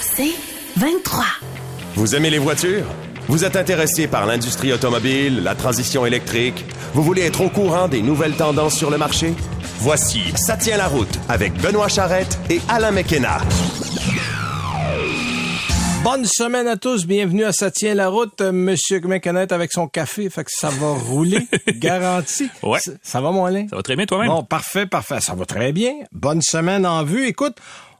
C'est 23. Vous aimez les voitures? Vous êtes intéressé par l'industrie automobile, la transition électrique? Vous voulez être au courant des nouvelles tendances sur le marché? Voici Ça tient la route avec Benoît Charrette et Alain McKenna. Bonne semaine à tous, bienvenue à Ça tient la route. Euh, Monsieur McKenna avec son café, fait que ça va rouler, garanti. Ouais. Ça, ça va, mon Alain? Ça va très bien toi-même? Bon, parfait, parfait. Ça va très bien. Bonne semaine en vue. Écoute,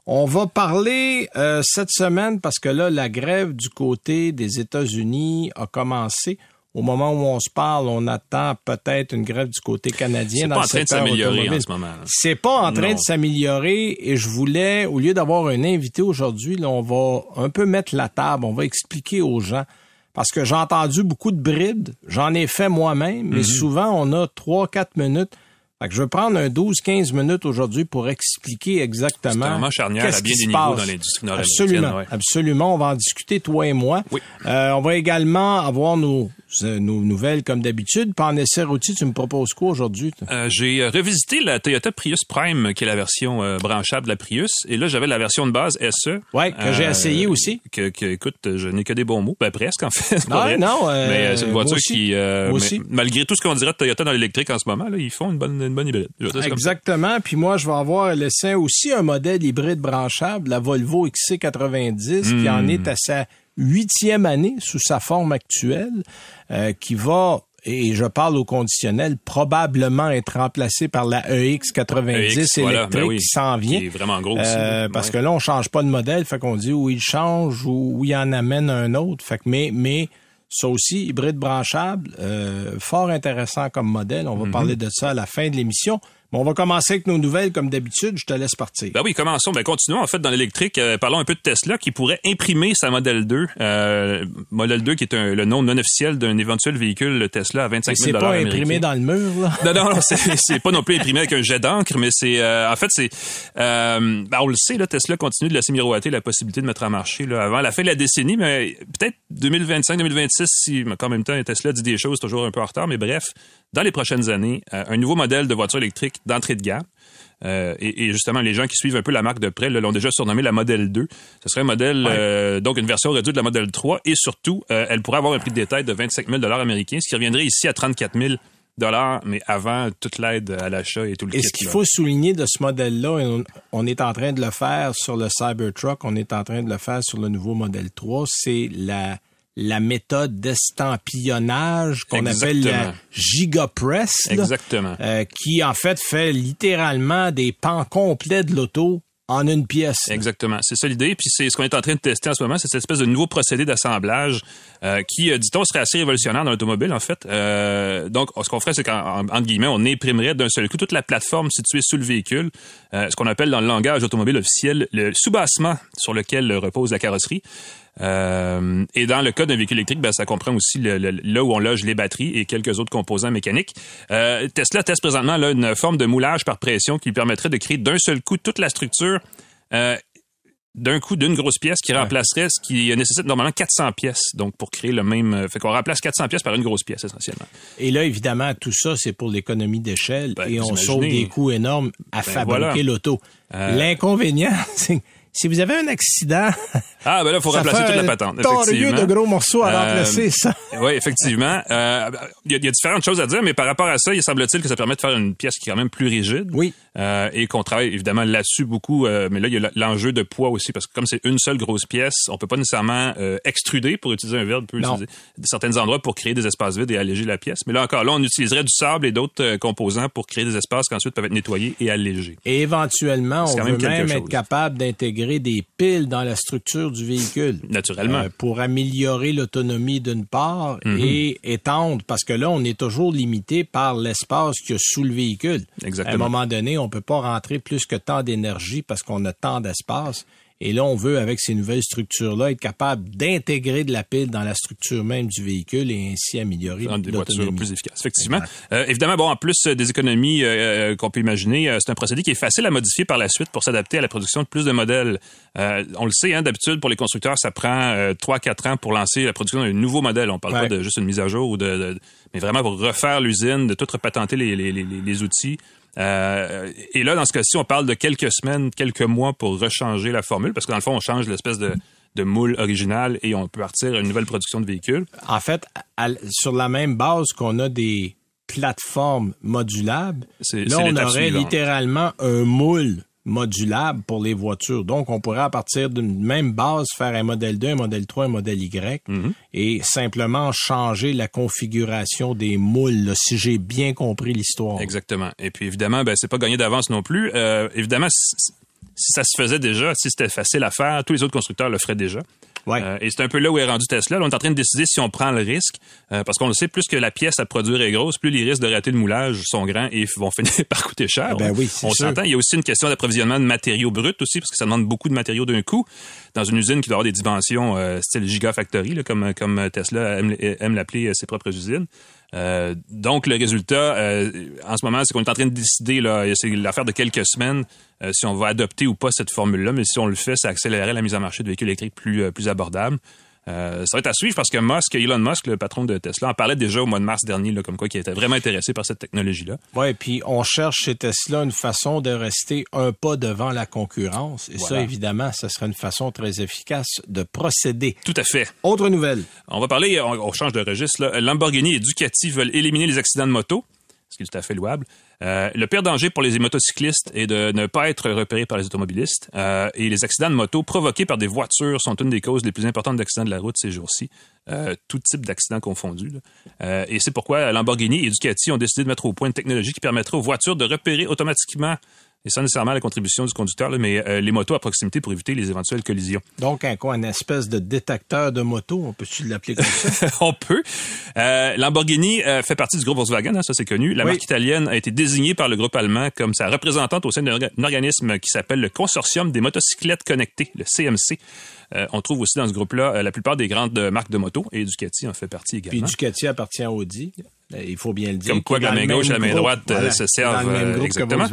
on va parler euh, cette semaine parce que là, la grève du côté des États-Unis a commencé. Au moment où on se parle, on attend peut-être une grève du côté canadien. C'est dans pas le en train de s'améliorer en ce moment. C'est pas en train Non. de s'améliorer et je voulais, au lieu d'avoir un invité aujourd'hui, on va un peu mettre la table, on va expliquer aux gens. Parce que j'ai entendu beaucoup de brides, j'en ai fait moi-même, Mhm. mais souvent on a trois, quatre minutes. Fait que je vais prendre un 12-15 minutes aujourd'hui pour expliquer exactement. C'est un moment charnière à bien qui des niveaux passe. dans l'industrie nord-américaine, Absolument, ouais. absolument. On va en discuter, toi et moi. Oui. Euh, on va également avoir nos, nos nouvelles comme d'habitude. Puis en essai routier, tu me proposes quoi aujourd'hui? Euh, j'ai euh, revisité la Toyota Prius Prime, qui est la version euh, branchable de la Prius. Et là, j'avais la version de base SE. Ouais, que j'ai essayé aussi. Que, que, écoute, je n'ai que des bons mots. Ben, presque, en fait. pas Non, vrai. non, euh, mais euh, c'est une voiture qui, euh, mais- malgré tout ce qu'on dirait de Toyota dans l'électrique en ce moment, là, ils font une bonne, une bonne hybride. Exactement. Puis moi, je vais avoir l'essai aussi un modèle hybride branchable, la Volvo XC90, qui Hmm. en est à sa huitième année sous sa forme actuelle, euh, qui va, et je parle au conditionnel, probablement être remplacé par la EX90 EX, voilà, électrique ben oui, qui s'en vient. Qui est vraiment gros aussi. Euh, parce Ouais. que là, on change pas de modèle, fait qu'on dit où il change ou où il en amène un autre. Fait que mais mais ça aussi hybride branchable, euh, fort intéressant comme modèle. Mm-hmm. On va parler de ça à la fin de l'émission. On va commencer avec nos nouvelles comme d'habitude. Je te laisse partir. Ben oui, commençons. Ben continuons en fait dans l'électrique. Euh, parlons un peu de Tesla qui pourrait imprimer sa Model 2. Euh, Model 2 qui est un- le nom non officiel d'un éventuel véhicule Tesla à 25 Mais 000 c'est pas imprimé dans le mur là. Non, non, non, c'est, pas non plus imprimé avec un jet d'encre, mais c'est, euh, en fait, c'est, ben, on le sait, là, Tesla continue de laisser miroiter la possibilité de mettre en marché là, avant la fin de la décennie, mais peut-être 2025-2026, si, mais en même temps, Tesla dit des choses toujours un peu en retard, mais bref, dans les prochaines années, un nouveau modèle de voiture électrique d'entrée de gamme. Euh, et, et justement, les gens qui suivent un peu la marque de près l'ont déjà surnommé la Model 2. Ce serait un modèle, euh, donc une version réduite de la Model 3. Et surtout, euh, elle pourrait avoir un prix de détail de 25 000 américains, ce qui reviendrait ici à 34 000 mais avant toute l'aide à l'achat et tout le Et kit. ce qu'il faut souligner de ce modèle-là, on, on est en train de le faire sur le Cybertruck, on est en train de le faire sur le nouveau modèle 3, c'est la la méthode d'estampillonnage qu'on appelle la Exactement. Gigapress, là, Exactement. euh, qui en fait fait littéralement des pans complets de l'auto en une pièce. Exactement. C'est ça l'idée. Puis c'est ce qu'on est en train de tester en ce moment, c'est cette espèce de nouveau procédé d'assemblage euh, qui, euh, dit-on, serait assez révolutionnaire dans l'automobile, en fait. Euh, donc, ce qu'on ferait, c'est qu'en guillemets, on imprimerait d'un seul coup toute la plateforme située sous le véhicule, euh, ce qu'on appelle dans le langage automobile officiel le soubassement sur lequel repose la carrosserie. Euh, et dans le cas d'un véhicule électrique, ben, ça comprend aussi le- le- là où on loge les batteries et quelques autres composants mécaniques. Euh, Tesla teste présentement là, une forme de moulage par pression qui lui permettrait de créer d'un seul coup toute la structure euh, d'un coup d'une grosse pièce qui remplacerait ce qui nécessite normalement 400 pièces. Donc, pour créer le même... Fait qu'on remplace 400 pièces par une grosse pièce, essentiellement. Et là, évidemment, tout ça, c'est pour l'économie d'échelle Ben, et on sauve des coûts énormes à fabriquer voilà. l'auto. Euh, L'inconvénient, c'est si vous avez un accident, Ah, ben là, il faut remplacer toute la patente. effectivement. de gros morceaux à Euh, remplacer, ça. Oui, effectivement. Euh, Il y, y a différentes choses à dire, mais par rapport à ça, il semble-t-il que ça permet de faire une pièce qui est quand même plus rigide. Oui. Euh, et qu'on travaille évidemment là-dessus beaucoup. euh, mais là, il y a l'enjeu de poids aussi, parce que comme c'est une seule grosse pièce, on peut pas nécessairement euh, extruder, pour utiliser un verbe, on peut Non. utiliser certains endroits pour créer des espaces vides et alléger la pièce. Mais là encore, là, on utiliserait du sable et d'autres composants pour créer des espaces qui ensuite peuvent être nettoyés et allégés. Et éventuellement, on quand veut même même chose. être capable d'intégrer des piles dans la structure du véhicule. Naturellement. Pour améliorer l'autonomie d'une part Mhm. et étendre, parce que là, on est toujours limité par l'espace qu'il y a sous le véhicule. Exactement. À un moment donné, on peut pas rentrer plus que tant d'énergie parce qu'on a tant d'espace. Et là, on veut, avec ces nouvelles structures-là, être capable d'intégrer de la pile dans la structure même du véhicule et ainsi améliorer rendre des voitures plus efficaces. Effectivement. Euh, évidemment, bon, en plus euh, des économies euh, qu'on peut imaginer, euh, c'est un procédé qui est facile à modifier par la suite pour s'adapter à la production de plus de modèles. On le sait, hein, d'habitude, pour les constructeurs, ça prend euh, 3-4 ans pour lancer la production d'un nouveau modèle. On parle Ouais. pas de juste une mise à jour, ou de, de- mais vraiment pour refaire l'usine, de tout repatenter les, les, les, les outils. Euh, et là, dans ce cas-ci, on parle de quelques semaines, quelques mois pour rechanger la formule, parce que dans le fond, on change l'espèce de, de moule original et on peut partir à une nouvelle production de véhicules. En fait, à- sur la même base qu'on a des plateformes modulables, là, on aurait suivante. littéralement un moule modulable pour les voitures. Donc, on pourrait à partir d'une même base faire un modèle 2, un modèle 3, un modèle Y Mm-hmm. et simplement changer la configuration des moules, là, si j'ai bien compris l'histoire. Exactement. Et puis évidemment, ben c'est pas gagné d'avance non plus. Euh, évidemment, si, si ça se faisait déjà, si c'était facile à faire, tous les autres constructeurs le feraient déjà. Ouais. Euh, et c'est un peu là où est rendu Tesla. Là, on est en train de décider si on prend le risque, euh, parce qu'on le sait, plus que la pièce à produire est grosse, plus les risques de rater le moulage sont grands et vont finir par coûter cher. Ah ben oui, on s'entend. Il y a aussi une question d'approvisionnement de matériaux bruts aussi, parce que ça demande beaucoup de matériaux d'un coup. Dans une usine qui doit avoir des dimensions euh, style Gigafactory, là, comme, comme Tesla aime, aime l'appeler euh, ses propres usines. Euh, donc, le résultat, euh, en ce moment, c'est qu'on est en train de décider, là, c'est l'affaire de quelques semaines, euh, si on va adopter ou pas cette formule-là. Mais si on le fait, ça accélérerait la mise en marché de véhicules électriques plus, euh, plus abordables. Euh, ça va être à suivre parce que Musk, Elon Musk, le patron de Tesla, en parlait déjà au mois de mars dernier, là, comme quoi il était vraiment intéressé par cette technologie-là. Ouais, puis on cherche chez Tesla une façon de rester un pas devant la concurrence. Et ça, évidemment, ça serait une façon très efficace de procéder. Tout à fait. Autre nouvelle. On va parler, on, on change de registre. Là. Lamborghini et Ducati veulent éliminer les accidents de moto, ce qui est tout à fait louable. Euh, le pire danger pour les motocyclistes est de ne pas être repérés par les automobilistes. Euh, et les accidents de moto provoqués par des voitures sont une des causes les plus importantes d'accidents de la route ces jours-ci. Euh, tout type d'accidents confondus. et c'est pourquoi Lamborghini et Ducati ont décidé de mettre au point une technologie qui permettrait aux voitures de repérer automatiquement, et sans nécessairement la contribution du conducteur, là, mais euh, les motos à proximité pour éviter les éventuelles collisions. Donc, un quoi, une espèce de détecteur de moto, on peut-tu l'appeler comme ça? on peut. Euh, Lamborghini euh, fait partie du groupe Volkswagen, hein, ça c'est connu. La Oui. marque italienne a été désignée par le groupe allemand comme sa représentante au sein d'un organisme qui s'appelle le Consortium des motocyclettes connectées, le CMC. Euh, on trouve aussi dans ce groupe-là euh, la plupart des grandes marques de moto et Ducati en fait partie Puis également. Ducati appartient à Audi. Euh, Il faut bien le dire. Comme quoi, que la main gauche et la main droite voilà, se servent le exactement.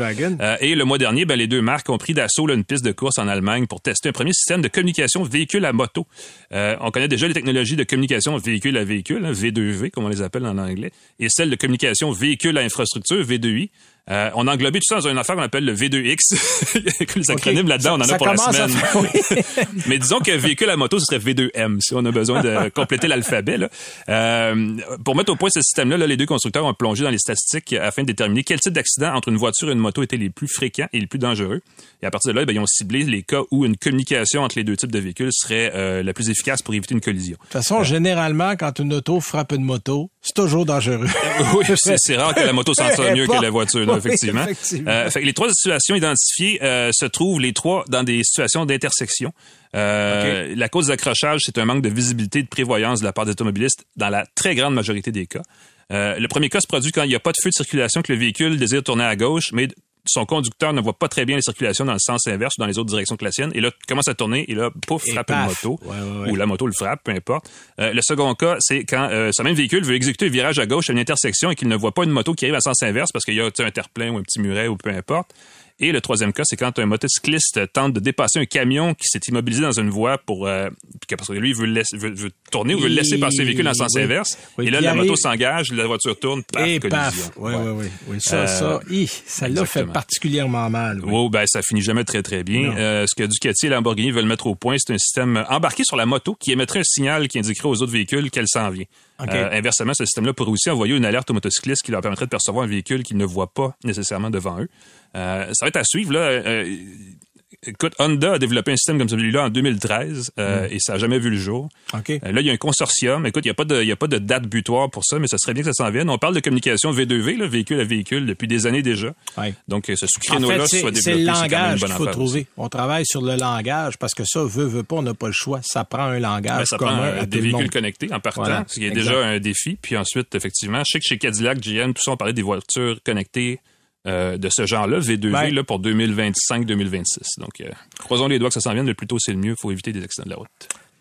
Et le mois dernier, ben, les deux marques ont pris d'assaut une piste de course en Allemagne pour tester un premier système de communication véhicule à moto. Euh, on connaît déjà les technologies de communication véhicule à véhicule, hein, V2V comme on les appelle en anglais, et celle de communication véhicule à infrastructure, V2I. Euh, on a englobé tout ça dans une affaire qu'on appelle le V2X. Il y a que les acronymes là-dedans, on en Ça a pour la semaine. faire- oui. Mais disons que véhicule à moto, ce serait V2M, si on a besoin de compléter l'alphabet. là. Euh, pour mettre au point ce système-là, là, les deux constructeurs ont plongé dans les statistiques afin de déterminer quel type d'accident entre une voiture et une moto étaient les plus fréquents et les plus dangereux. Et à partir de là, ben, ils ont ciblé les cas où une communication entre les deux types de véhicules serait euh, la plus efficace pour éviter une collision. De toute façon, généralement, quand une auto frappe une moto, c'est toujours dangereux. oui, c'est c'est rare que la moto s'en sorte mieux que la voiture, là, Oui, effectivement. effectivement. Euh, fait que les trois situations identifiées euh, se trouvent les trois dans des situations d'intersection. Euh, La cause des accrochages, c'est un manque de visibilité et de prévoyance de la part des automobilistes dans la très grande majorité des cas. Euh, le premier cas se produit quand il n'y a pas de feu de circulation, que le véhicule désire tourner à gauche, mais son conducteur ne voit pas très bien les circulations dans le sens inverse ou dans les autres directions que la sienne. Et là, il commence à tourner et là, pouf, frappe une moto. Ouais, ouais, ouais. Ou la moto le frappe, peu importe. Euh, le second cas, c'est quand euh, ce même véhicule veut exécuter un virage à gauche à une intersection et qu'il ne voit pas une moto qui arrive à sens inverse parce qu'il y a un terre-plein ou un petit muret ou peu importe. Et le troisième cas, c'est quand un motocycliste tente de dépasser un camion qui s'est immobilisé dans une voie pour euh, parce que lui veut, laisser- veut- veut tourner ou veut laisser passer le véhicule en sens Oui. inverse. Oui, et là, la moto s'engage, la voiture tourne, paf, Et collision. paf. Oui, Ouais. oui, oui, oui. Ça, Euh, ça, hi, ça l'a fait particulièrement mal. oui. Oh, ben, ça finit jamais très, très bien. Euh, ce que Ducati et Lamborghini veulent mettre au point, c'est un système embarqué sur la moto qui émettrait un signal qui indiquerait aux autres véhicules qu'elle s'en vient. Euh, inversement, ce système-là pourrait aussi envoyer une alerte aux motocyclistes qui leur permettrait de percevoir un véhicule qu'ils ne voient pas nécessairement devant eux. Euh, ça va être à suivre, là. Euh, Écoute, Honda a développé un système comme celui-là en 2013 euh, et ça n'a jamais vu le jour. Euh, Là, il y a un consortium. Écoute, il n'y a, pas de- y a pas de date butoir pour ça, mais ça serait bien que ça s'en vienne. On parle de communication V2V, là, véhicule à véhicule, depuis des années déjà. Ouais. Donc, euh, ce En créneau-là fait, soit c'est développé, le c'est une langage qu'il faut affaire trouver. On travaille sur le langage parce que ça, veut, veut pas, on n'a pas le choix. Ça prend un langage Ben, ça commun prend à euh, tout des le véhicules monde. connectés en partant, Voilà, ce qui est exact. déjà un défi. Puis ensuite, effectivement, je sais que chez Cadillac, GM, tout ça, on parlait des voitures connectées euh, de ce genre-là, V2V, Ben. là, pour 2025-2026. Donc, euh, croisons les doigts que ça s'en vienne. Le plus tôt, c'est le mieux. Il faut éviter des accidents de la route.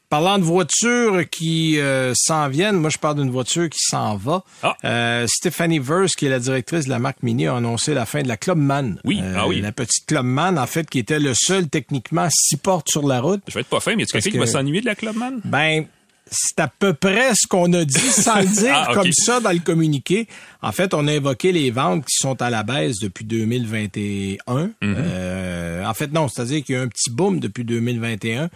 Parlant de voitures qui euh, s'en viennent, moi je parle d'une voiture qui s'en va. Ah. Euh, Stephanie Verse, qui est la directrice de la marque Mini, a annoncé la fin de la Clubman. Oui, Euh, ah oui. La petite Clubman, en fait, qui était le seul techniquement six portes sur la route. Je vais être pas fin, mais Parce quelqu'un qui va s'ennuyer de la Clubman? Ben, c'est à peu près ce qu'on a dit sans le dire Ah, comme ça dans le communiqué. En fait, on a évoqué les ventes qui sont à la baisse depuis 2021. Mhm. Euh, en fait, non, c'est-à-dire qu'il y a eu un petit boom depuis 2021.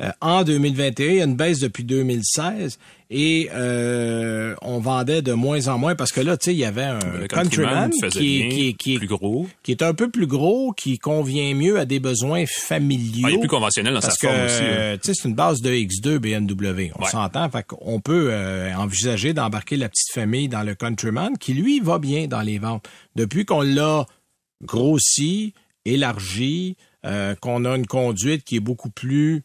Euh, en 2021, il y a une baisse depuis 2016 et euh, on vendait de moins en moins parce que là, tu sais, il y avait un Countryman qui, qui, qui, plus gros. qui est un peu plus gros, qui convient mieux à des besoins familiaux. Ah, il est plus conventionnel dans Parce sa que, forme aussi. hein. euh, tu sais, c'est une base de X2 BMW. On Ouais. s'entend. Fait qu'on peut euh, envisager d'embarquer la petite famille dans le Countryman, qui lui va bien dans les ventes. Depuis qu'on l'a grossi, élargi, euh, qu'on a une conduite qui est beaucoup plus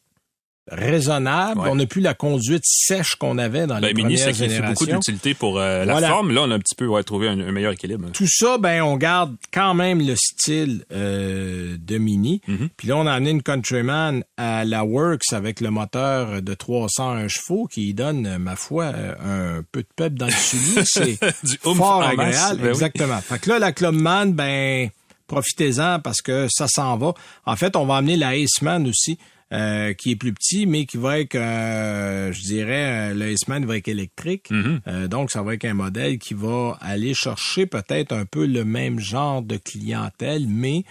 raisonnable. Ouais. On n'a plus la conduite sèche qu'on avait dans Ben, les Mini, premières c'est qu'il fait beaucoup générations. d'utilité pour euh, la Voilà. forme. Là, on a un petit peu ouais, trouvé un, un meilleur équilibre. Tout ça, ben, on garde quand même le style euh, de Mini. Mhm. Puis là, on a amené une Countryman à la Works avec le moteur de 301 chevaux qui donne, ma foi, un peu de pep dans le soulier. C'est fort agréable. Ben oui. Exactement. Fait que là, la Clubman, ben, profitez-en parce que ça s'en va. En fait, on va amener la Aceman aussi. Euh, qui est plus petit, mais qui va être, euh, je dirais, euh, le Aceman va être électrique. Mhm. Euh, donc, ça va être un modèle qui va aller chercher peut-être un peu le même genre de clientèle, mais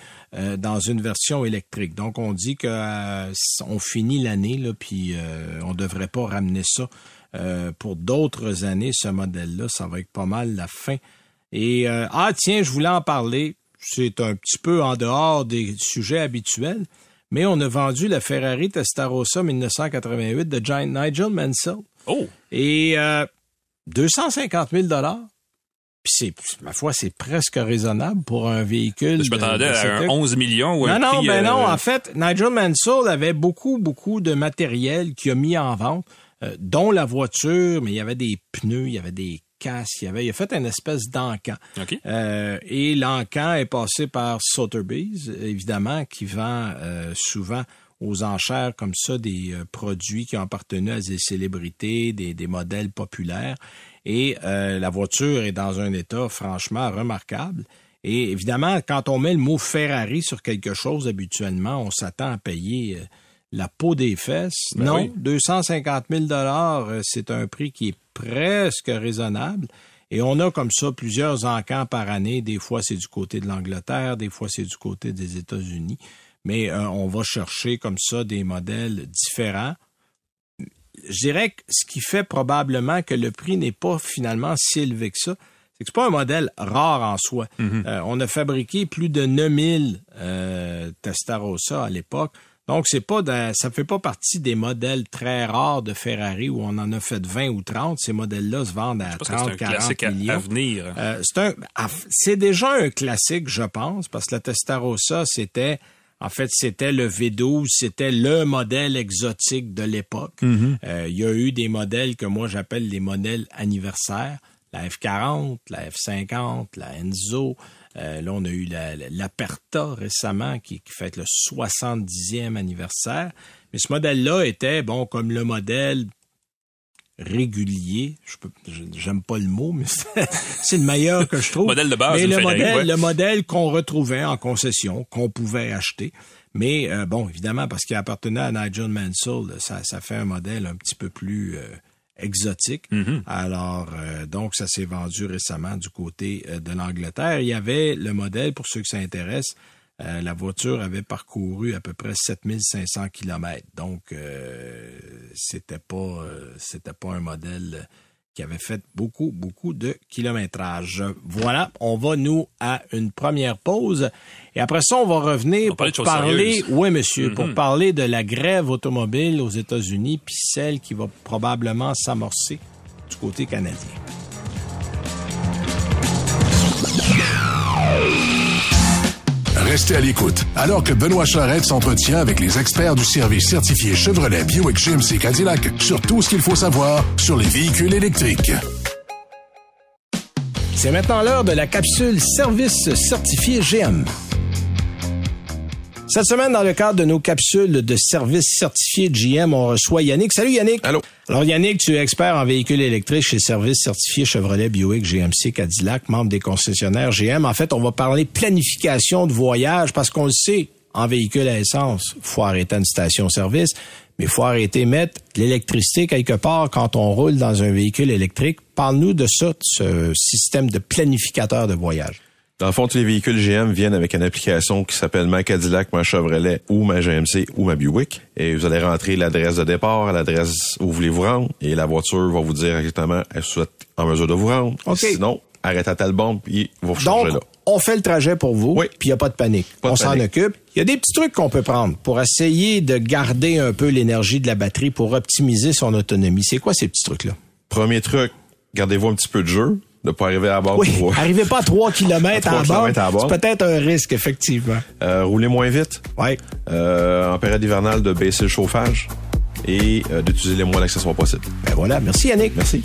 dans une version électrique. Donc, on dit que on finit l'année, là, puis on devrait pas ramener ça pour d'autres années. Ce modèle-là, ça va être pas mal la fin. Et euh, ah tiens, je voulais en parler. C'est un petit peu en dehors des sujets habituels, mais on a vendu la Ferrari Testarossa 1988 de Giant Nigel Mansell. Oh! Et euh, 250 000 dollars. Puis c'est, ma foi, c'est presque raisonnable pour un véhicule. Je m'attendais à un époque. 11 millions ou Non, un non, prix, ben euh, non. En fait, Nigel Mansell avait beaucoup, beaucoup de matériel qu'il a mis en vente, euh, dont la voiture, mais il y avait des pneus, il y avait des il, y avait, il a fait une espèce d'encan. Euh, et l'encan est passé par Sotheby's, évidemment, qui vend euh, souvent aux enchères comme ça des euh, produits qui ont appartenu à des célébrités, des, des modèles populaires. Et la voiture est dans un état franchement remarquable. Et évidemment, quand on met le mot Ferrari sur quelque chose, habituellement, on s'attend à payer la peau des fesses. Ben non, oui. 250 000 dollars, euh, c'est un prix qui est presque raisonnable. Et on a comme ça plusieurs encans par année. Des fois, c'est du côté de l'Angleterre, des fois, c'est du côté des États-Unis. Mais euh, on va chercher comme ça des modèles différents. Je dirais que ce qui fait probablement que le prix n'est pas finalement si élevé que ça, c'est que c'est pas un modèle rare en soi. Euh, on a fabriqué plus de 9000 euh, Testarossa à l'époque. Donc, c'est pas de- ça fait pas partie des modèles très rares de Ferrari où on en a fait 20 ou 30. Ces modèles-là se vendent à Je pense que 30, c'est un 40 classique à, millions. Euh, c'est un, c'est déjà un classique, je pense, parce que la Testarossa, c'était, en fait, c'était le V12, c'était le modèle exotique de l'époque. Euh, Il y a eu des modèles que moi j'appelle les modèles anniversaires, la F40, la F50, la Enzo. Euh, là, on a eu la, la- l'Aperta récemment qui, qui fête le 70e anniversaire. Mais ce modèle-là était, bon, comme le modèle régulier. Je j'aime pas le mot, mais c'est le meilleur que je trouve. Modèle de base, Mais le modèle, ouais. le modèle qu'on retrouvait en concession, qu'on pouvait acheter. Mais euh, bon, évidemment, parce qu'il appartenait à Nigel Mansell, ça, ça fait un modèle un petit peu plus euh, exotique. Mm-hmm. Alors, euh, donc, ça s'est vendu récemment du côté euh, de l'Angleterre. Il y avait le modèle, pour ceux que ça intéresse, euh, la voiture avait parcouru à peu près 7500 kilomètres. Donc, euh, c'était pas, euh, c'était pas un modèle qui avait fait beaucoup, beaucoup de kilométrage. Voilà, on va nous à une première pause. Et après ça, on va revenir On pour parler, sérieuses. oui, monsieur, pour Mhm. parler de la grève automobile aux États-Unis, puis celle qui va probablement s'amorcer du côté canadien. Restez à l'écoute alors que Benoît Charrette s'entretient avec les experts du service certifié Chevrolet Buick GMC Cadillac sur tout ce qu'il faut savoir sur les véhicules électriques. C'est maintenant l'heure de la capsule service certifié GM. Cette semaine, dans le cadre de nos capsules de service certifié GM, on reçoit Yannick. Salut Yannick. Allô. Alors Yannick, tu es expert en véhicules électriques chez Service certifié Chevrolet Buick GMC Cadillac, membre des concessionnaires GM. En fait, on va parler planification de voyage parce qu'on le sait, en véhicule à essence, faut arrêter une station-service, mais faut arrêter mettre l'électricité quelque part quand on roule dans un véhicule électrique. Parle-nous de ça, de ce système de planificateur de voyage. Dans le fond, tous les véhicules GM viennent avec une application qui s'appelle Ma Cadillac, Ma Chevrolet ou Ma GMC ou Ma Buick. Et vous allez rentrer l'adresse de départ, l'adresse où vous voulez vous rendre, et la voiture va vous dire exactement est-ce que vous êtes en mesure de vous rendre. Sinon, arrêtez à telle bombe, puis vous rechargez là. on fait le trajet pour vous, Oui. puis il n'y a pas de panique. Pas on s'en occupe. Il y a des petits trucs qu'on peut prendre pour essayer de garder un peu l'énergie de la batterie pour optimiser son autonomie. C'est quoi ces petits trucs-là? Premier truc, gardez-vous un petit peu de jeu, de pas arriver à bord Oui, pour arrivez pas à 3 km À à, trois bord. kilomètres à bord. C'est peut-être un risque, effectivement. euh, rouler moins vite. Ouais. Euh, en période hivernale, de baisser le chauffage et euh, d'utiliser les moins d'accessoires possibles. Ben voilà. Merci, Yannick. Merci.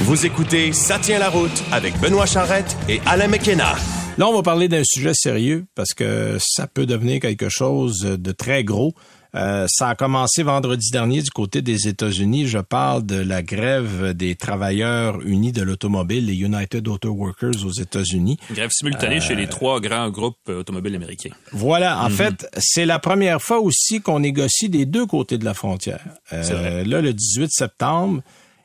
Vous écoutez Ça tient la route avec Benoît Charrette et Alain McKenna. Là, on va parler d'un sujet sérieux parce que ça peut devenir quelque chose de très gros. Euh, ça a commencé vendredi dernier du côté des États-Unis. Je parle de la grève des travailleurs unis de l'automobile, les United Auto Workers aux États-Unis. Grève simultanée chez les trois grands groupes euh, automobiles américains. Voilà, en fait, c'est la première fois aussi qu'on négocie des deux côtés de la frontière. Euh. Là, le 18 septembre,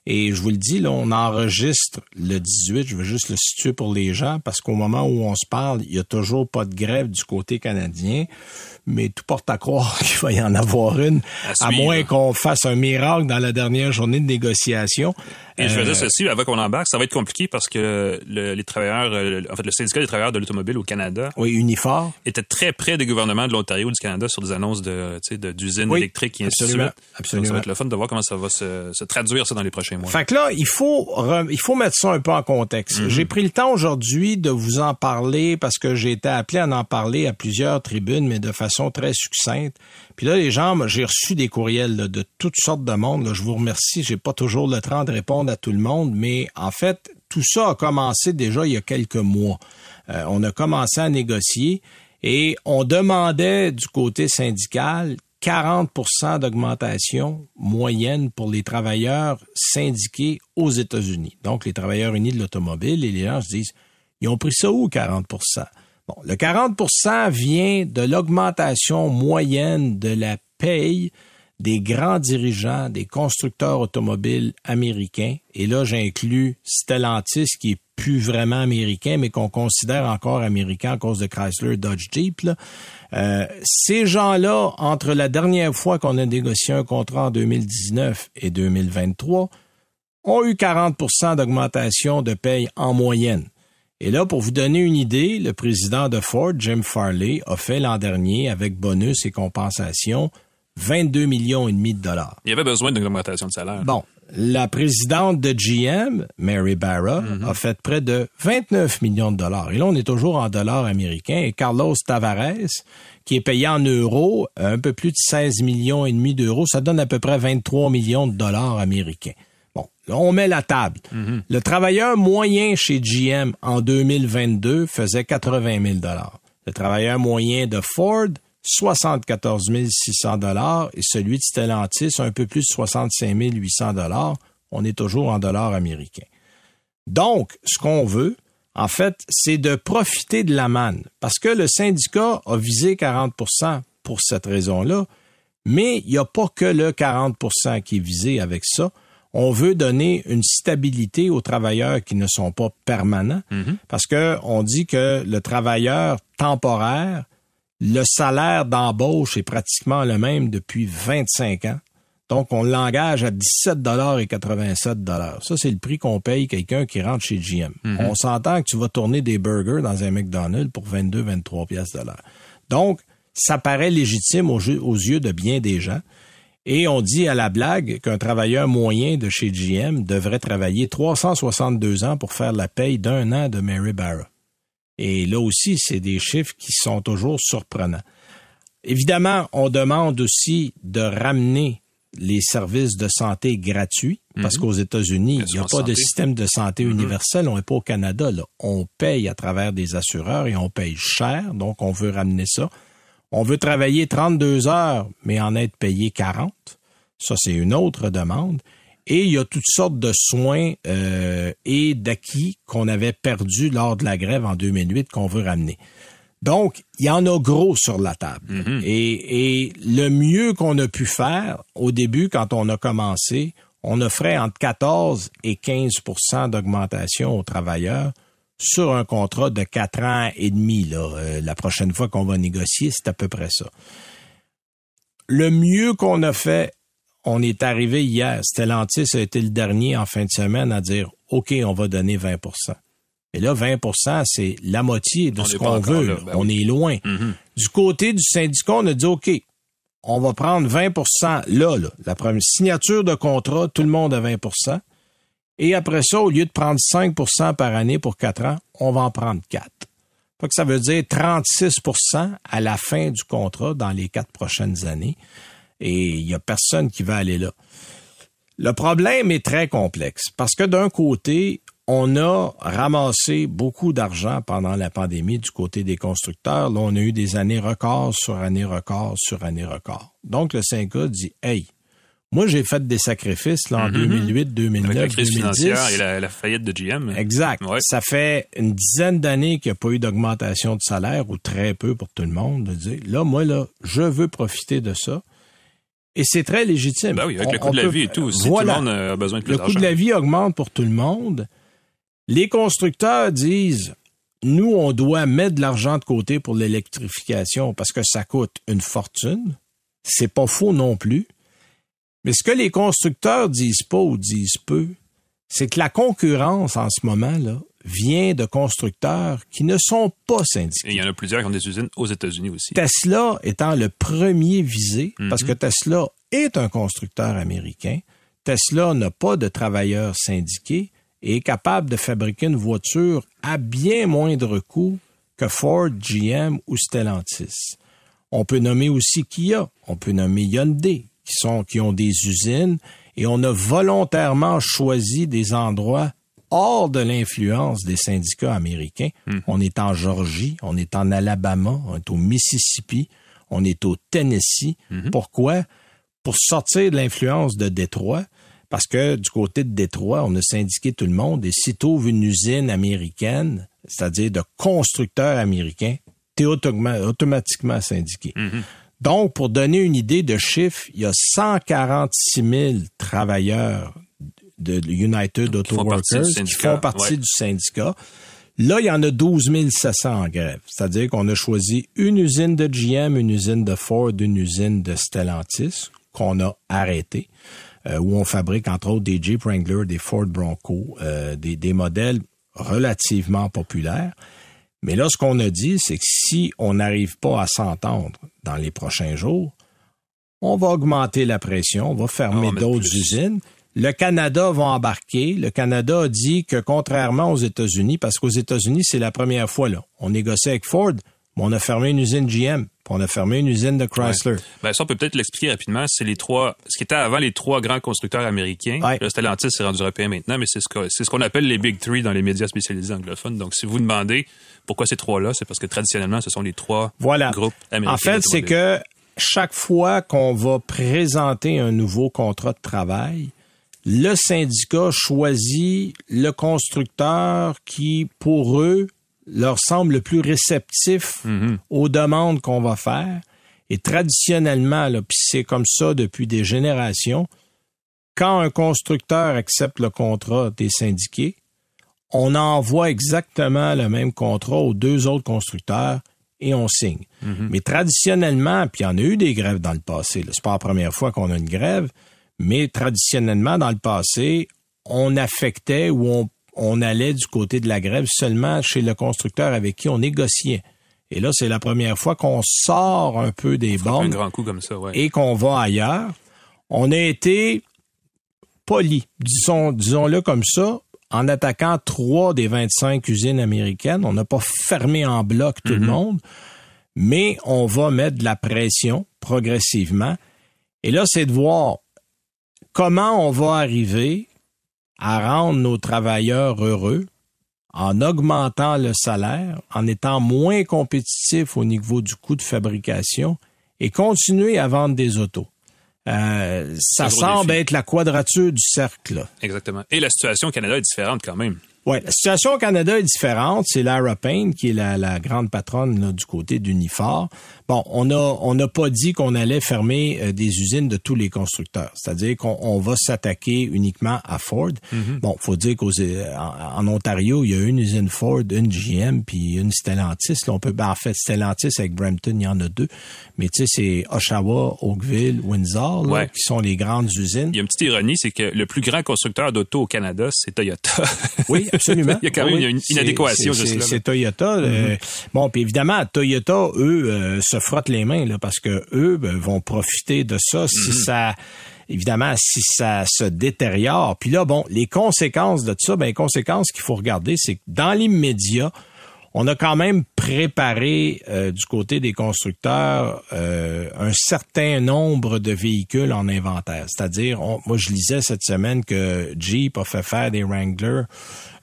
et je vous le dis, là, on enregistre le 18, je veux juste le situer pour les gens, parce qu'au moment où on se parle, il y a toujours pas de grève du côté canadien, mais tout porte à croire qu'il va y en avoir une, À moins qu'on fasse un miracle dans la dernière journée de négociation. Et je Euh, veux dire ceci, avant qu'on embarque, ça va être compliqué parce que le- les travailleurs, euh, en fait, le syndicat des travailleurs de l'automobile au Canada Oui, Unifor. était très près des gouvernements de l'Ontario ou du Canada sur des annonces de, d'usines Oui, électriques et ainsi de absolument, suite. Donc, absolument. ça va être le fun de voir comment ça va se, se traduire ça dans les prochains mois. Fait que là, il faut re- il faut mettre ça un peu en contexte. J'ai pris le temps aujourd'hui de vous en parler parce que j'ai été appelé à en parler à plusieurs tribunes, mais de façon très succincte. Puis là, les gens, j'ai reçu des courriels de toutes sortes de monde. Je vous remercie. J'ai pas toujours le temps de répondre à tout le monde, mais en fait, tout ça a commencé déjà il y a quelques mois. Euh, on a commencé à négocier et on demandait du côté syndical 40% d'augmentation moyenne pour les travailleurs syndiqués aux États-Unis. Donc, les travailleurs unis de l'automobile, et les gens se disent, ils ont pris ça où, 40 Le 40% vient de l'augmentation moyenne de la paye des grands dirigeants des constructeurs automobiles américains. Et là, j'inclus Stellantis, qui est plus vraiment américain, mais qu'on considère encore américain à cause de Chrysler, Dodge, Jeep. Euh, ces gens-là, entre la dernière fois qu'on a négocié un contrat en 2019 et 2023, ont eu 40% d'augmentation de paye en moyenne. Et là, pour vous donner une idée, le président de Ford, Jim Farley, a fait l'an dernier, avec bonus et compensation, 22 millions et demi de dollars. Il y avait besoin d'une augmentation de salaire. Bon, la présidente de GM, Mary Barra, a fait près de 29 millions de dollars. Et là, on est toujours en dollars américains. Et Carlos Tavares, qui est payé en euros, un peu plus de 16 millions et demi d'euros, ça donne à peu près 23 millions de dollars américains. On met la table. Le travailleur moyen chez GM en 2022 faisait 80 000 dollars. Le travailleur moyen de Ford, 74 600 dollars et celui de Stellantis, un peu plus de 65 800 dollars. On est toujours en dollars américains. Donc, ce qu'on veut, en fait, c'est de profiter de la manne. Parce que le syndicat a visé 40% pour cette raison-là, mais il n'y a pas que le 40% qui est visé avec ça. On veut donner une stabilité aux travailleurs qui ne sont pas permanents, parce que on dit que le travailleur temporaire, le salaire d'embauche est pratiquement le même depuis 25 ans. Donc, on l'engage à 17 dollars et 87 dollars. Ça, c'est le prix qu'on paye quelqu'un qui rentre chez GM. On s'entend que tu vas tourner des burgers dans un McDonald's pour 22, 23 pièces de l'heure. Donc, ça paraît légitime aux yeux de bien des gens. Et on dit à la blague qu'un travailleur moyen de chez GM devrait travailler 362 ans pour faire la paye d'un an de Mary Barra. Et là aussi, c'est des chiffres qui sont toujours surprenants. Évidemment, on demande aussi de ramener les services de santé gratuits, parce qu'aux États-Unis, il n'y a pas de système de santé universel, on n'est pas au Canada. Là. On paye à travers des assureurs et on paye cher, donc on veut ramener ça. On veut travailler 32 heures, mais en être payé 40. Ça, c'est une autre demande. Et il y a toutes sortes de soins euh, et d'acquis qu'on avait perdus lors de la grève en 2008 qu'on veut ramener. Donc, il y en a gros sur la table. Mm-hmm. et, et le mieux qu'on a pu faire au début, quand on a commencé, on offrait entre 14 et 15% d'augmentation aux travailleurs sur un contrat de quatre ans et demi. Là. Euh, la prochaine fois qu'on va négocier, c'est à peu près ça. Le mieux qu'on a fait, on est arrivé hier. Stellantis a été le dernier en fin de semaine à dire OK, on va donner 20% Et là, 20% c'est la moitié de On ce qu'on veut. là, ben on oui. est loin. Mhm. Du côté du syndicat, on a dit OK, on va prendre 20% là, là. La première signature de contrat, tout le monde à 20 Et après ça, au lieu de prendre 5% par année pour 4 ans, on va en prendre 4. Fait que ça veut dire 36% à la fin du contrat dans les quatre prochaines années. Et il y a personne qui va aller là. Le problème est très complexe parce que d'un côté, on a ramassé beaucoup d'argent pendant la pandémie du côté des constructeurs. Là, on a eu des années records sur années records sur années records. Donc, le syndicat dit, hey, moi, j'ai fait des sacrifices là, en 2008, 2009, Avec la crise 2010. financière et la, la faillite de GM. Exact. Ouais. Ça fait une dizaine d'années qu'il n'y a pas eu d'augmentation de salaire ou très peu pour tout le monde. De dire, là, moi, là, je veux profiter de ça. Et c'est très légitime. Ben oui, avec On- le coût de la peut- vie et tout. Si Voilà. tout le monde a besoin de plus Le coût de la vie augmente pour tout le monde. Les constructeurs disent, nous, on doit mettre de l'argent de côté pour l'électrification parce que ça coûte une fortune. C'est pas faux non plus. Mais ce que les constructeurs disent pas ou disent peu, c'est que la concurrence en ce moment, là, vient de constructeurs qui ne sont pas syndiqués. Et il y en a plusieurs qui ont des usines aux États-Unis aussi. Tesla étant le premier visé, Mhm. parce que Tesla est un constructeur américain, Tesla n'a pas de travailleurs syndiqués et est capable de fabriquer une voiture à bien moindre coût que Ford, GM ou Stellantis. On peut nommer aussi Kia, on peut nommer Hyundai, qui, sont, qui ont des usines, et on a volontairement choisi des endroits hors de l'influence des syndicats américains. On est en Georgie, on est en Alabama, on est au Mississippi, on est au Tennessee. Pourquoi? Pour sortir de l'influence de Détroit, parce que du côté de Détroit, on a syndiqué tout le monde, et si tu ouvres une usine américaine, c'est-à-dire de constructeurs américains, tu es automatiquement syndiqué. Donc, pour donner une idée de chiffre, il y a 146 000 travailleurs de United Auto Workers qui font partie ouais. du syndicat. Là, il y en a 12 700 en grève. C'est-à-dire qu'on a choisi une usine de GM, une usine de Ford, une usine de Stellantis qu'on a arrêté, euh, où on fabrique entre autres des Jeep Wrangler, des Ford Bronco, euh, des, des modèles relativement populaires. Mais là, ce qu'on a dit, c'est que si on n'arrive pas à s'entendre dans les prochains jours, on va augmenter la pression, on va fermer mettre d'autres usines. Le Canada va embarquer. Le Canada a dit que contrairement aux États-Unis, parce qu'aux États-Unis, c'est la première fois, là, on négocie avec Ford, on a fermé une usine GM, on a fermé une usine de Chrysler. Ben, ça, on peut peut-être l'expliquer rapidement. C'est les trois, ce qui était avant les trois grands constructeurs américains. Ouais. Là, Stellantis c'est rendu européen maintenant, mais c'est ce qu'on appelle les Big Three dans les médias spécialisés anglophones. Donc, si vous demandez pourquoi ces trois-là, c'est parce que traditionnellement, ce sont les trois Voilà. groupes américains. En fait, c'est que chaque fois qu'on va présenter un nouveau contrat de travail, le syndicat choisit le constructeur qui, pour eux, leur semble le plus réceptif aux demandes qu'on va faire. Et traditionnellement, là, puis c'est comme ça depuis des générations, quand un constructeur accepte le contrat des syndiqués, on envoie exactement le même contrat aux deux autres constructeurs et on signe. Mais traditionnellement, puis il y en a eu des grèves dans le passé, là, c'est pas la première fois qu'on a une grève, mais traditionnellement, dans le passé, on affectait ou on, on allait du côté de la grève seulement chez le constructeur avec qui on négociait. Et là, c'est la première fois qu'on sort un peu des un bornes grand coup comme ça, ouais. et qu'on va ailleurs. On a été poli, disons, disons-le comme ça, en attaquant trois des 25 usines américaines. On n'a pas fermé en bloc tout le monde, mais on va mettre de la pression progressivement. Et là, c'est de voir comment on va arriver à rendre nos travailleurs heureux en augmentant le salaire, en étant moins compétitif au niveau du coût de fabrication et continuer à vendre des autos. Euh, ça semble défi. être la quadrature du cercle. là. Exactement. Et la situation au Canada est différente quand même. Oui, la situation au Canada est différente. C'est Lara Payne qui est la, la grande patronne là, du côté d'Unifor. Bon, on a on n'a pas dit qu'on allait fermer euh, des usines de tous les constructeurs. C'est-à-dire qu'on on va s'attaquer uniquement à Ford. Bon, faut dire qu'en en, Ontario, il y a une usine Ford, une GM, puis une Stellantis. Là, on peut, ben, en fait, Stellantis avec Brampton, il y en a deux. Mais tu sais, c'est Oshawa, Oakville, Windsor, là, Ouais. qui sont les grandes usines. Il y a une petite ironie, c'est que le plus grand constructeur d'auto au Canada, c'est Toyota. Oui, absolument. Il y a quand même Oui, une inadéquation c'est-. Mm-hmm. Toyota. euh, bon, puis évidemment, Toyota, eux, euh, se frottent les mains là, parce que eux ben, vont profiter de ça si Mm-hmm. ça. Évidemment, si ça se détériore. Puis là, bon, les conséquences de ça, ben, les conséquences qu'il faut regarder, c'est que dans l'immédiat, on a quand même préparé euh, du côté des constructeurs euh, un certain nombre de véhicules en inventaire. C'est-à-dire, on- moi je lisais cette semaine que Jeep a fait faire des Wrangler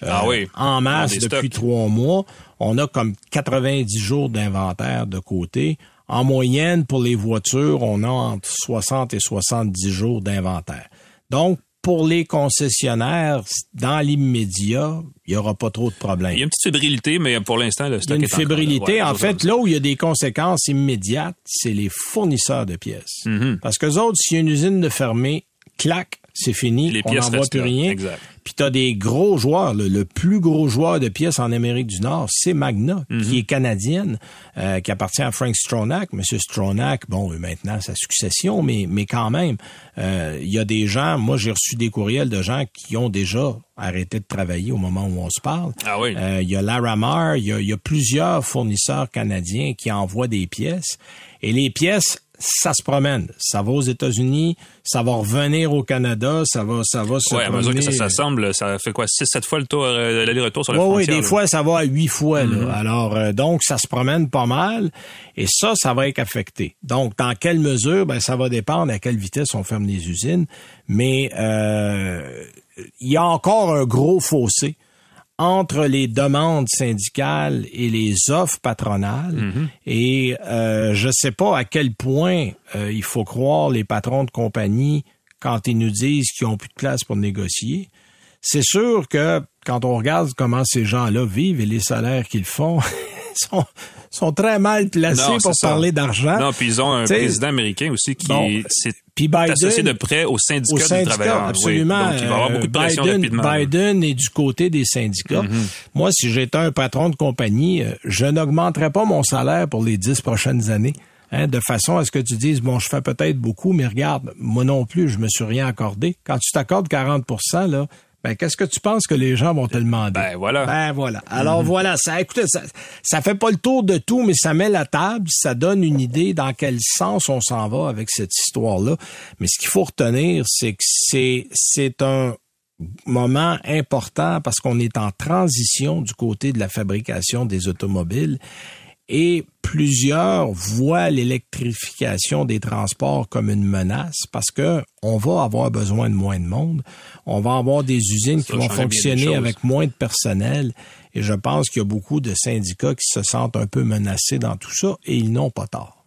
euh, Ah oui. en masse depuis stocks. trois mois. On a comme 90 jours d'inventaire de côté. En moyenne, pour les voitures, on a entre 60 et 70 jours d'inventaire. Donc, pour les concessionnaires, dans l'immédiat, il n'y aura pas trop de problèmes. Il y a une petite fébrilité, mais pour l'instant, le Il y a stock une est fébrilité. Ouais, en fait, là où il y a des conséquences immédiates, c'est les fournisseurs de pièces. Mm-hmm. Parce que autres, s'il y a une usine de fermée, clac, c'est fini, Les on pièces n'en voit plus rien. Exact. Puis t'as des gros joueurs. Le, le plus gros joueur de pièces en Amérique du Nord, c'est Magna, Mm-hmm. qui est canadienne, euh, qui appartient à Frank Stronach. Monsieur Stronach, bon, euh, maintenant sa succession, mais mais quand même, euh, il y a des gens. Moi, j'ai reçu des courriels de gens qui ont déjà arrêté de travailler au moment où on se parle. Ah oui. Euh, il y a Laramar, il y a, il y a plusieurs fournisseurs canadiens qui envoient des pièces. Et les pièces, ça se promène. Ça va aux États-Unis, ça va revenir au Canada, ça va, ça va se Ouais, à mesure que ça s'assemble, ça fait quoi, 6-7 fois le tour, euh, l'aller-retour sur la Oui, oui, des là. fois, ça va à huit fois. Là. Alors, euh, donc, ça se promène pas mal. Et ça, ça va être affecté. Donc, dans quelle mesure? Ben, ça va dépendre à quelle vitesse on ferme les usines. Mais euh, il y a encore un gros fossé entre les demandes syndicales et les offres patronales. Et euh, je sais pas à quel point euh, il faut croire les patrons de compagnie quand ils nous disent qu'ils ont plus de place pour négocier. C'est sûr que quand on regarde comment ces gens-là vivent et les salaires qu'ils font, sont, sont très mal placés Non, pour parler d'argent. Non, puis ils ont un T'sais, président américain aussi qui bon, s'est puis Biden- associé de près au syndicat, au du syndicat, travailleur. Oui. absolument. Donc, il va avoir beaucoup de pression Biden, rapidement. Mm-hmm. Biden est du côté des syndicats. Moi, si j'étais un patron de compagnie, euh, je n'augmenterais pas mon salaire pour les dix prochaines années. Hein, de façon à ce que tu dises, bon, je fais peut-être beaucoup, mais regarde, moi non plus, je me suis rien accordé. Quand tu t'accordes 40% là, ben, qu'est-ce que tu penses que les gens vont te demander? Ben, voilà. Ben voilà. Alors voilà, ça, écoutez, ça, ça fait pas le tour de tout, mais ça met la table, ça donne une idée dans quel sens on s'en va avec cette histoire-là. Mais ce qu'il faut retenir, c'est que c'est, c'est un moment important parce qu'on est en transition du côté de la fabrication des automobiles et plusieurs voient l'électrification des transports comme une menace parce que on va avoir besoin de moins de monde, on va avoir des usines Ça qui vont fonctionner avec moins de personnel et je pense qu'il y a beaucoup de syndicats qui se sentent un peu menacés dans tout ça et ils n'ont pas tort.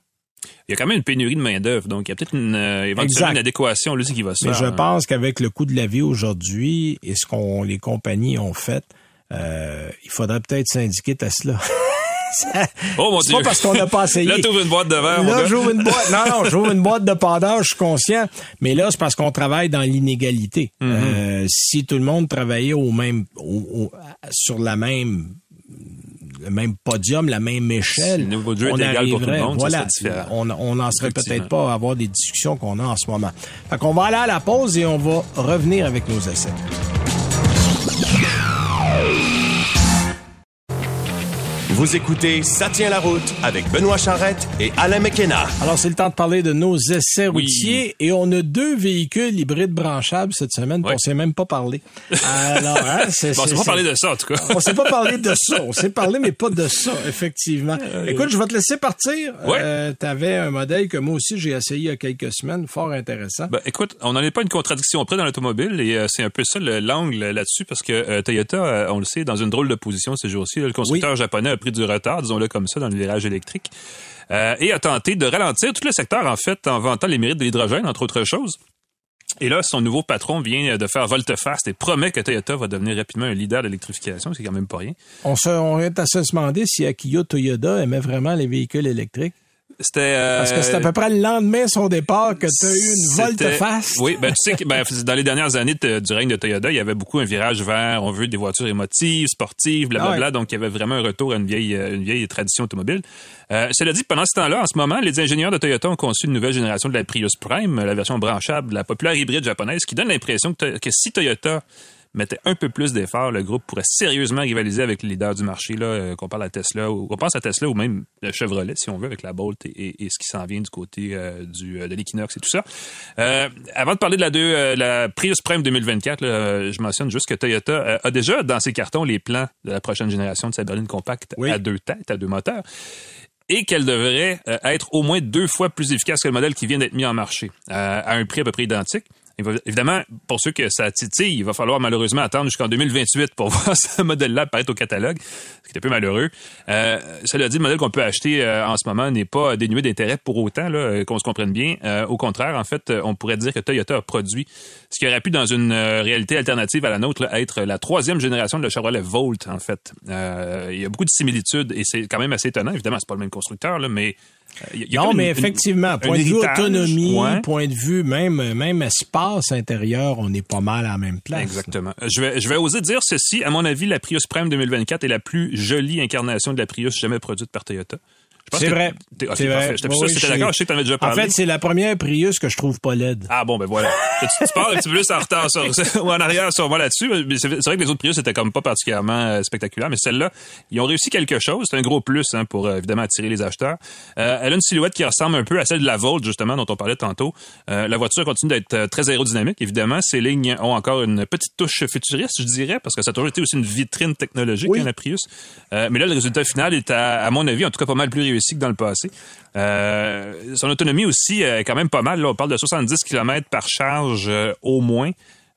Il y a quand même une pénurie de main-d'œuvre, donc il y a peut-être une, euh, éventuellement une adéquation là, qui va se Mais faire. je hein. pense qu'avec le coût de la vie aujourd'hui et ce qu'on les compagnies ont fait, euh, il faudrait peut-être syndiquer Tesla. Ça- Oh mon c'est Dieu! pas parce qu'on n'a pas essayé. Là, t'ouvres une boîte de verre, Là, j'ouvre une boîte. Non, non, j'ouvre une boîte de Pandore, je suis conscient. Mais là, c'est parce qu'on travaille dans l'inégalité. Mm-hmm. Euh, si tout le monde travaillait au même, au- au- sur la même, le même podium, la même échelle, Si le niveau de jeu est on égal pour tout le monde, voilà, différent. on, on n'en serait peut-être pas à avoir des discussions qu'on a en ce moment. Fait qu'on va aller à la pause et on va revenir avec nos essais. Vous écoutez Ça tient la route avec Benoît Charrette et Alain McKenna. Alors, c'est le temps de parler de nos essais Oui. routiers et on a deux véhicules hybrides branchables cette semaine, Ouais. on s'est même pas parlé. Alors, hein, c'est, Bon, c'est- c'est pas parler de ça, en tout cas. On s'est pas parlé de ça. On s'est parlé, mais pas de ça, effectivement. Écoute, je vais te laisser partir. Ouais. Euh, T'avais un modèle que moi aussi j'ai essayé il y a quelques semaines, fort intéressant. Ben, écoute, on n'en est pas une contradiction près dans l'automobile et euh, c'est un peu ça le- l'angle là-dessus parce que euh, Toyota, on le sait, est dans une drôle de position ces jours-ci. Le constructeur japonais a pris du retard, disons-le comme ça, dans le virage électrique euh, et a tenté de ralentir tout le secteur, en fait, en vantant les mérites de l'hydrogène, entre autres choses. Et là, son nouveau patron vient de faire volte-face et promet que Toyota va devenir rapidement un leader de l'électrification, c'est quand même pas rien. On, se, on est à se demander si Akio Toyota aimait vraiment les véhicules électriques. C'était euh, Parce que c'est à peu près le lendemain de son départ que tu as eu une volte-face. Oui, ben tu sais que ben, dans les dernières années de- du règne de Toyota, il y avait beaucoup un virage vers on veut des voitures émotives, sportives, blablabla. Ah ouais. Donc il y avait vraiment un retour à une vieille euh, une vieille tradition automobile. Euh, cela dit, pendant ce temps-là, en ce moment, les ingénieurs de Toyota ont conçu une nouvelle génération de la Prius Prime, la version branchable de la populaire hybride japonaise, qui donne l'impression que si Toyota mettait un peu plus d'efforts, le groupe pourrait sérieusement rivaliser avec les leaders du marché, là, euh, qu'on parle à Tesla, ou qu'on pense à Tesla ou même le Chevrolet, si on veut, avec la Bolt et, et- et ce qui s'en vient du côté euh, du, euh, de l'Equinox et tout ça. Euh, avant de parler de la, deux, euh, la Prius Prime 2024, là, euh, je mentionne juste que Toyota a déjà dans ses cartons les plans de la prochaine génération de sa berline compacte Oui. à deux têtes, à deux moteurs et qu'elle devrait être au moins deux fois plus efficace que le modèle qui vient d'être mis en marché, à un prix à peu près identique. Évidemment, pour ceux que ça titille, il va falloir malheureusement attendre jusqu'en 2028 pour voir ce modèle-là apparaître au catalogue, ce qui est un peu malheureux. Euh, cela dit, le modèle qu'on peut acheter euh, en ce moment n'est pas dénué d'intérêt pour autant, euh, qu'on se comprenne bien. Au contraire, en fait, on pourrait dire que Toyota a produit ce qui aurait pu, dans une réalité alternative à la nôtre, être la troisième génération de la Chevrolet Volt, en fait. Il y a beaucoup de similitudes et c'est quand même assez étonnant. Évidemment, c'est pas le même constructeur, mais y a- a Non, mais une- effectivement, un point de vue autonomie, ouais. point de vue même, même espace intérieur, on est pas mal à la même place. Exactement. Euh, Je vais, je vais oser dire ceci. À mon avis, la Prius Prime 2024 est la plus jolie incarnation de la Prius jamais produite par Toyota. C'est vrai. t'es- ok, C'est vrai. J'étais plus Oui, sûr t'étais d'accord. Je sais que t'en avais déjà En parlé. fait, c'est la première Prius que je trouve pas laide. Ah bon, ben voilà. tu, tu pars un petit peu plus en retard sur, ou en arrière sur moi là-dessus. C'est vrai que les autres Prius étaient comme pas particulièrement euh, spectaculaires, mais celle-là, ils ont réussi quelque chose. C'est un gros plus hein, pour euh, évidemment attirer les acheteurs. Euh, elle a une silhouette qui ressemble un peu à celle de la Volt, justement, dont on parlait tantôt. Euh, la voiture continue d'être très aérodynamique, évidemment. Ses lignes ont encore une petite touche futuriste, je dirais, parce que ça a toujours été aussi une vitrine technologique, Oui. hein, la Prius. Mais là, le résultat final est, à, à mon avis, en tout cas, pas mal plus réussi que dans le passé. Euh, son autonomie aussi euh, est quand même pas mal. Là, on parle de 70 km par charge euh, au moins.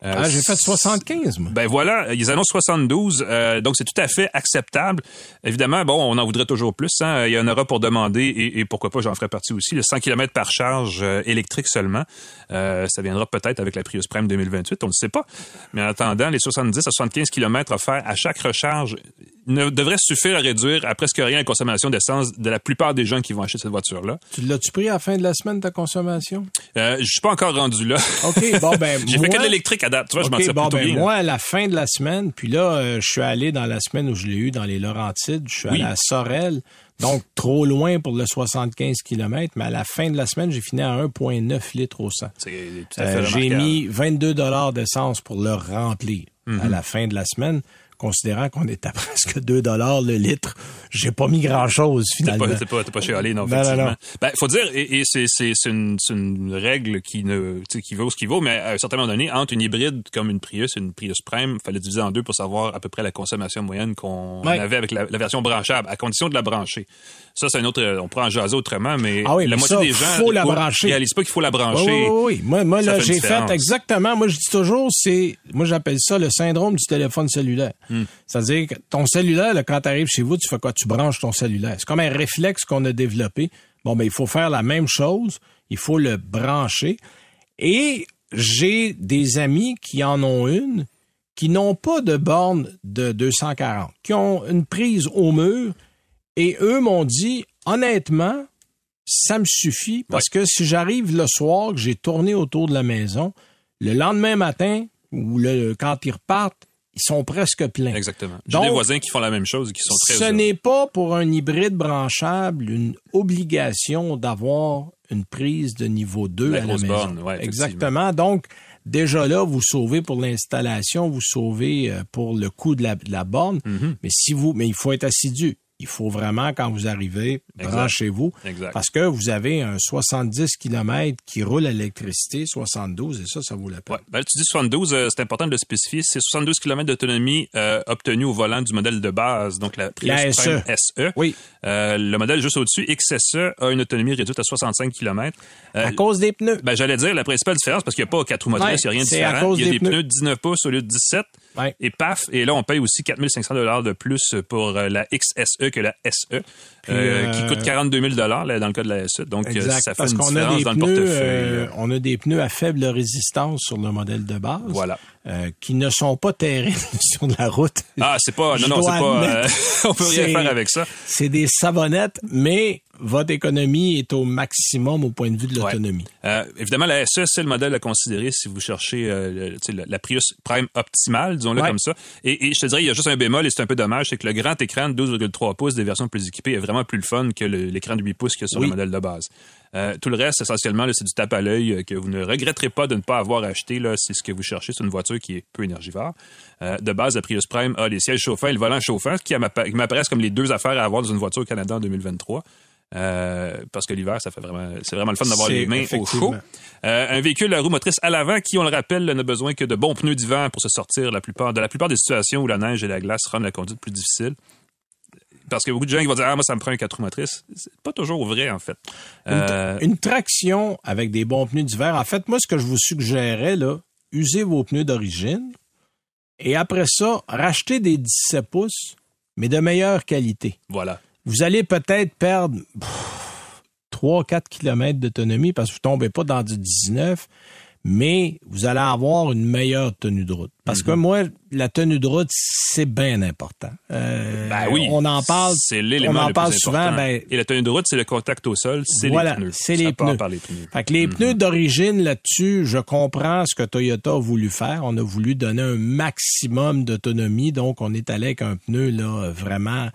Euh, Ah, j'ai fait 75, moi. ben voilà, ils annoncent 72, euh, donc c'est tout à fait acceptable. Évidemment, bon, on en voudrait toujours plus. Hein. Il y en aura pour demander, et, et pourquoi pas, j'en ferai partie aussi, le 100 km par charge électrique seulement. Euh, ça viendra peut-être avec la Prius Prime 2028, on ne sait pas. Mais en attendant, les 70 à 75 km offerts à chaque recharge ne devraient suffire à réduire à presque rien la consommation d'essence de la plupart des gens qui vont acheter cette voiture-là. Tu l'as-tu pris à la fin de la semaine, ta consommation? Euh, je suis pas encore rendu là. OK, bon, ben, J'ai fait que de l'électrique à date. Tu vois, je m'en bon, ben, bien. moi, à la fin de la semaine, puis là, euh, je suis allé dans la semaine où je l'ai eu dans les Laurentides, je suis Oui. allé à Sorel, donc trop loin pour le 75 km, mais à la fin de la semaine, j'ai fini à 1,9 litres au 100. C'est tout à fait Euh, j'ai mis 22 dollars d'essence pour le remplir Mhm. à la fin de la semaine. Considérant qu'on est à presque 2 dollars le litre, j'ai pas mis grand-chose finalement. pas, t'es pas, t'es pas chez Ali, non, Non, effectivement. non. Ben, faut dire, et, et c'est, c'est, c'est une, c'est une règle qui ne, qui vaut ce qui vaut, mais à un certain moment donné, entre une hybride comme une Prius et une Prius Prime, fallait diviser en deux pour savoir à peu près la consommation moyenne qu'on Ouais. avait avec la, la version branchable, à condition de la brancher. Ça, c'est un autre, on pourra en jaser autrement, mais Ah oui, la mais moitié ça, des gens faut la brancher. réalisent pas qu'il faut la brancher. oui, oui, oui. Moi, moi là, j'ai fait exactement. Moi, je dis toujours, c'est, moi, j'appelle ça le syndrome du téléphone cellulaire. Hmm. C'est-à-dire que ton cellulaire, là, quand tu arrives chez vous, tu fais quoi? Tu branches ton cellulaire. C'est comme un réflexe qu'on a développé. Bon, ben, il faut faire la même chose. Il faut le brancher. Et j'ai des amis qui en ont une, qui n'ont pas de borne de 240, qui ont une prise au mur, et eux m'ont dit, honnêtement, ça me suffit parce que si j'arrive le soir, que j'ai tourné autour de la maison, le lendemain matin ou le, quand ils repartent, ils sont presque pleins. Exactement. J'ai des voisins qui font la même chose et qui sont très Ce n'est pas pour un hybride branchable une obligation d'avoir une prise de niveau 2 La à la maison. borne, ouais. Exactement. Donc, déjà là, vous sauvez pour l'installation, vous sauvez euh, pour le coût de la, de la borne. Mm-hmm. Mais si vous, mais il faut être assidu. Il faut vraiment, quand vous arrivez, branchez-vous. Parce que vous avez un 70 km qui roule à l'électricité, 72, et ça, ça vaut la peine. Ouais. Ben, tu dis 72, euh, c'est important de le spécifier. C'est 72 km d'autonomie euh, obtenue au volant du modèle de base, donc la Prius La Prime SE. SE. Oui. Euh, le modèle juste au-dessus, XSE, a une autonomie réduite à 65 km. À cause des pneus. ben, j'allais dire la principale différence, parce qu'il n'y a pas quatre roues motrices, il n'y a rien de c'est à différent. cause Il y a des pneus. de 19 pouces au lieu de 17. Ouais. Et paf, et là, on paye aussi 4500 dollars de plus pour euh, la XSE que la SE, euh, qui euh, coûte 42 000 dollars dans le cas de la SE. Donc, Exact, ça fait parce une a différence des dans le portefeuille. on a des pneus à faible résistance sur le modèle de base. Voilà. Euh, qui ne sont pas terribles sur la route. Ah, c'est pas, non, non, c'est pas, euh, on peut rien faire avec ça. C'est des savonnettes, mais votre économie est au maximum au point de vue de Ouais. l'autonomie. Euh, évidemment, la SE, c'est le modèle à considérer si vous cherchez euh, le- la, Prius Prime optimale, disons-le Ouais. comme ça. Et, et je te dirais, il y a juste un bémol et c'est un peu dommage, c'est que le grand écran de 12,3 pouces des versions plus équipées est vraiment plus le fun que l'écran de 8 pouces qu'il y a sur Oui. le modèle de base. Euh, tout le reste, essentiellement, c'est du tape à l'œil euh, que vous ne regretterez pas de ne pas avoir acheté. C'est ce que vous cherchez. C'est une voiture qui est peu énergivore. Euh, de base, la Prius Prime a les sièges chauffants et le volant chauffant, m'appa- qui m'apparaissent comme les deux affaires à avoir dans une voiture au Canada en 2023. Euh, parce que l'hiver, ça fait vraiment, c'est vraiment le fun d'avoir les mains au chaud. Euh, un véhicule à roue motrice à l'avant qui, on le rappelle, n'a besoin que de bons pneus d'hiver pour se sortir la plupart, de la plupart des situations où la neige et la glace rendent la conduite plus difficile. Parce que beaucoup de gens qui vont dire, ah, moi, ça me prend un 4 roues motrices. C'est pas toujours vrai, en fait. Euh, Une traction avec des bons pneus d'hiver. En fait, moi, ce que je vous suggérais, là, usez vos pneus d'origine et après ça, rachetez des 17 pouces, mais de meilleure qualité. voilà. Vous allez peut-être perdre 3-4 km d'autonomie parce que vous tombez pas dans du 19, mais vous allez avoir une meilleure tenue de route. Parce Mhm. que moi, la tenue de route, c'est bien important. Euh, Ben oui. On en parle. C'est l'élément on en le parle plus souvent. Ben, Et la tenue de route, c'est le contact au sol, c'est Voilà, les pneus. c'est les les pneus. Fait que les pneus d'origine là-dessus, je comprends ce que Toyota a voulu faire. On a voulu donner un maximum d'autonomie, donc on est allé avec un pneu là vraiment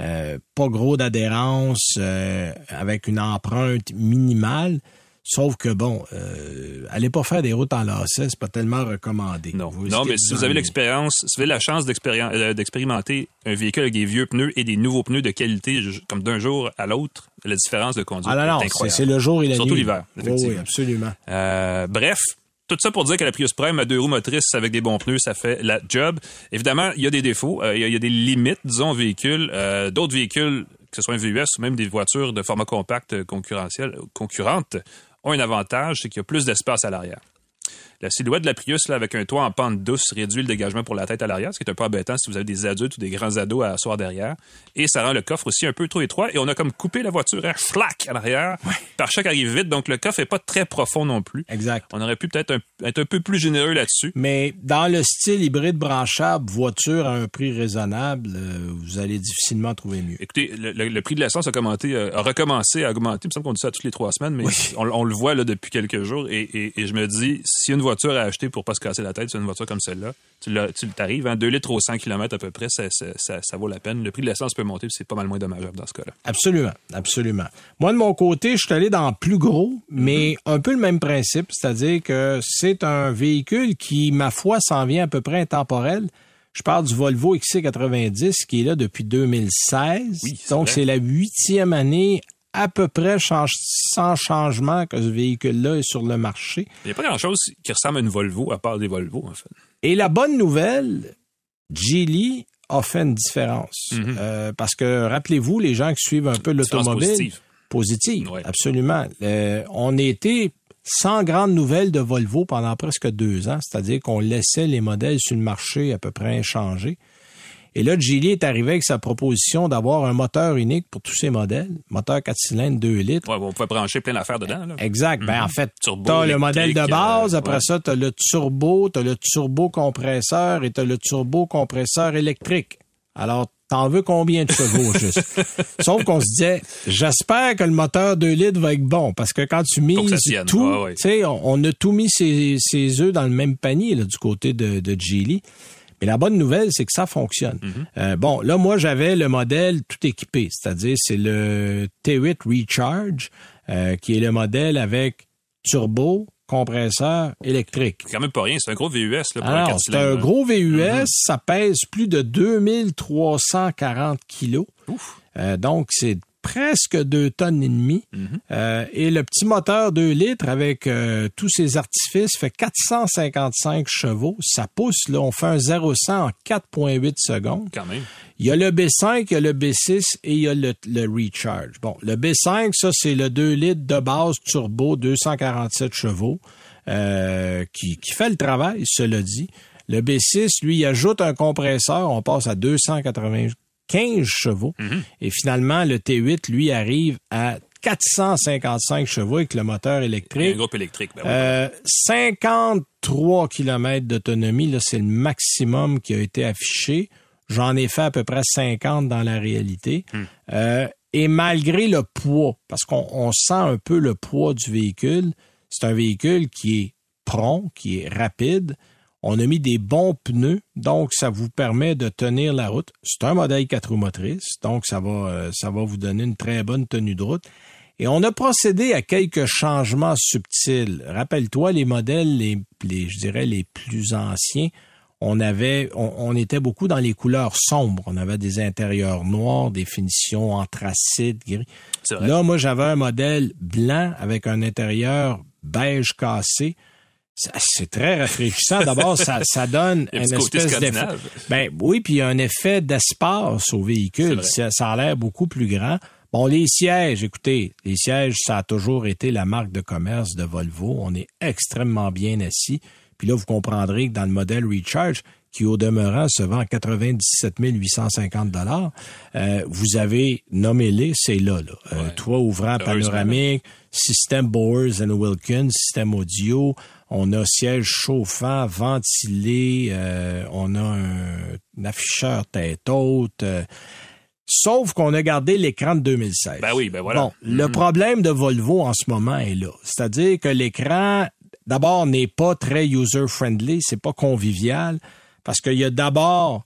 euh, pas gros d'adhérence, euh, avec une empreinte minimale. Sauf que bon, euh, allez pas faire des routes en lacet, c'est pas tellement recommandé. Non, non, mais si vous avez l'expérience, si vous avez la chance euh, d'expérimenter un véhicule avec des vieux pneus et des nouveaux pneus de qualité, comme d'un jour à l'autre, la différence de conduite Ah non, non, est c'est incroyable. c'est le jour et la Surtout nuit. l'hiver, Oui, effectivement. Oui, absolument. Euh, bref, tout ça pour dire que la Prius Prime à deux roues motrices avec des bons pneus, ça fait la job. Évidemment, il y a des défauts, euh, il y, a- il y a des limites, disons, aux véhicules. Euh, D'autres véhicules, que ce soit un VUS ou même des voitures de format compact concurrentiel, concurrentes, ont un avantage, c'est qu'il y a plus d'espace à l'arrière. La silhouette de la Prius, là, avec un toit en pente douce, réduit le dégagement pour la tête à l'arrière, ce qui est un peu embêtant si vous avez des adultes ou des grands ados à asseoir derrière. Et ça rend le coffre aussi un peu trop étroit. Et on a comme coupé la voiture à flac à l'arrière. Par choc arrive vite, donc le coffre est pas très profond non plus. Exact. On aurait pu peut-être être un peu plus généreux là-dessus. Mais dans le style hybride branchable, voiture à un prix raisonnable, euh, vous allez difficilement trouver mieux. Écoutez, le, le- le prix de l'essence a, commenté, euh, a recommencé à augmenter. Il me semble qu'on dit ça toutes les trois semaines, mais on, on le voit là depuis quelques jours. Et, et- et je me dis, a une voiture à acheter pour pas se casser la tête, c'est une voiture comme celle-là. Tu t'arrives, hein, 2 litres au 100 km à peu près, ça, ça- ça- ça vaut la peine. Le prix de l'essence peut monter, puis c'est pas mal moins dommageable dans ce cas-là. Absolument, absolument. Moi, de mon côté, je suis allé dans plus gros, mais un peu le même principe, c'est-à-dire que c'est un véhicule qui, ma foi, s'en vient à peu près intemporel. Je parle du Volvo XC90 qui est là depuis 2016. Oui, c'est Donc, c'est la huitième année à peu près change- sans changement que ce véhicule-là est sur le marché. Il n'y a pas grand-chose qui ressemble à une Volvo, à part des Volvo, en fait. Et la bonne nouvelle, Geely a fait une différence. Mhm. Euh, parce que, rappelez-vous, les gens qui suivent un peu l'automobile... positive. Positive, Ouais. absolument. Euh, on était sans grande nouvelle de Volvo pendant presque deux ans, c'est-à-dire qu'on laissait les modèles sur le marché à peu près inchangés. Et là, Geely est arrivé avec sa proposition d'avoir un moteur unique pour tous ces modèles, moteur 4 cylindres 2 litres. Ouais, on pouvait brancher plein d'affaires dedans. Là. Exact. Ben, en fait, Turbo, tu as le modèle de base, euh, après ouais. ça, tu as le turbo, tu as le turbo compresseur et tu as le turbo compresseur électrique. Alors, t'en veux combien de chevaux, juste? Sauf qu'on se disait, j'espère que le moteur 2 litres va être bon, parce que quand tu mises tout, Ouais, ouais. tu sais, on, on a tout mis ses, ses œufs dans le même panier, là, du côté de, de Geely. Mais la bonne nouvelle, c'est que ça fonctionne. Mm-hmm. Euh, bon, là, moi, j'avais le modèle tout équipé, c'est-à-dire c'est le T8 Recharge, euh, qui est le modèle avec turbo, compresseur électrique. C'est quand même pas rien. C'est un gros VUS là, pour un Alors, 4 c'est un gros VUS, ça pèse plus de 2340 kilos. Euh, donc, c'est presque deux tonnes et demie. Euh, et le petit moteur 2 litres avec euh, tous ses artifices fait 455 chevaux. Ça pousse, là, on fait un 0-100 en 4,8 secondes. Quand même. Il y a le B5, il y a le B6 et il y a le, le Recharge. Bon, le B5, ça, c'est le 2 litres de base turbo, 247 chevaux, euh, qui, qui fait le travail, cela dit. Le B6, lui, il ajoute un compresseur, on passe à 295 chevaux. Et finalement, le T8, lui, arrive à 455 chevaux avec le moteur Un électrique. groupe électrique. Ben oui. Euh, 53 km d'autonomie, là, c'est le maximum qui a été affiché. J'en ai fait à peu près 50 dans la réalité. Euh, et malgré le poids, parce qu'on on sent un peu le poids du véhicule, c'est un véhicule qui est prompt, qui est rapide. On a mis des bons pneus, donc ça vous permet de tenir la route. C'est un modèle 4 roues motrices, donc ça va, euh, ça va vous donner une très bonne tenue de route. Et on a procédé à quelques changements subtils. Rappelle-toi les modèles, les, les- je dirais les plus anciens. On avait, on, on était beaucoup dans les couleurs sombres. On avait des intérieurs noirs, des finitions anthracites, gris. Là, moi, j'avais un modèle blanc avec un intérieur beige cassé. C'est très rafraîchissant. D'abord, ça, ça donne un espèce d'effet. Ben oui, puis il y a un effet d'espace au véhicule. Ça, ça a l'air beaucoup plus grand. Bon, les sièges, écoutez, les sièges, ça a toujours été la marque de commerce de Volvo. On est extrêmement bien assis. Puis là, vous comprendrez que dans le modèle Recharge, qui au demeurant se vend à 97 850 dollars, euh, vous avez nommé les, c'est là, là. Euh, toit ouvrant panoramique, système Bowers and Wilkins, système audio, on a siège chauffant, ventilé, euh, on a un, un afficheur tête haute. euh, sauf qu'on a gardé l'écran de 2016. Ben oui, ben voilà. Bon, le problème de Volvo en ce moment est là. C'est-à-dire que l'écran, d'abord, n'est pas très user-friendly, c'est pas convivial, parce qu'il y a d'abord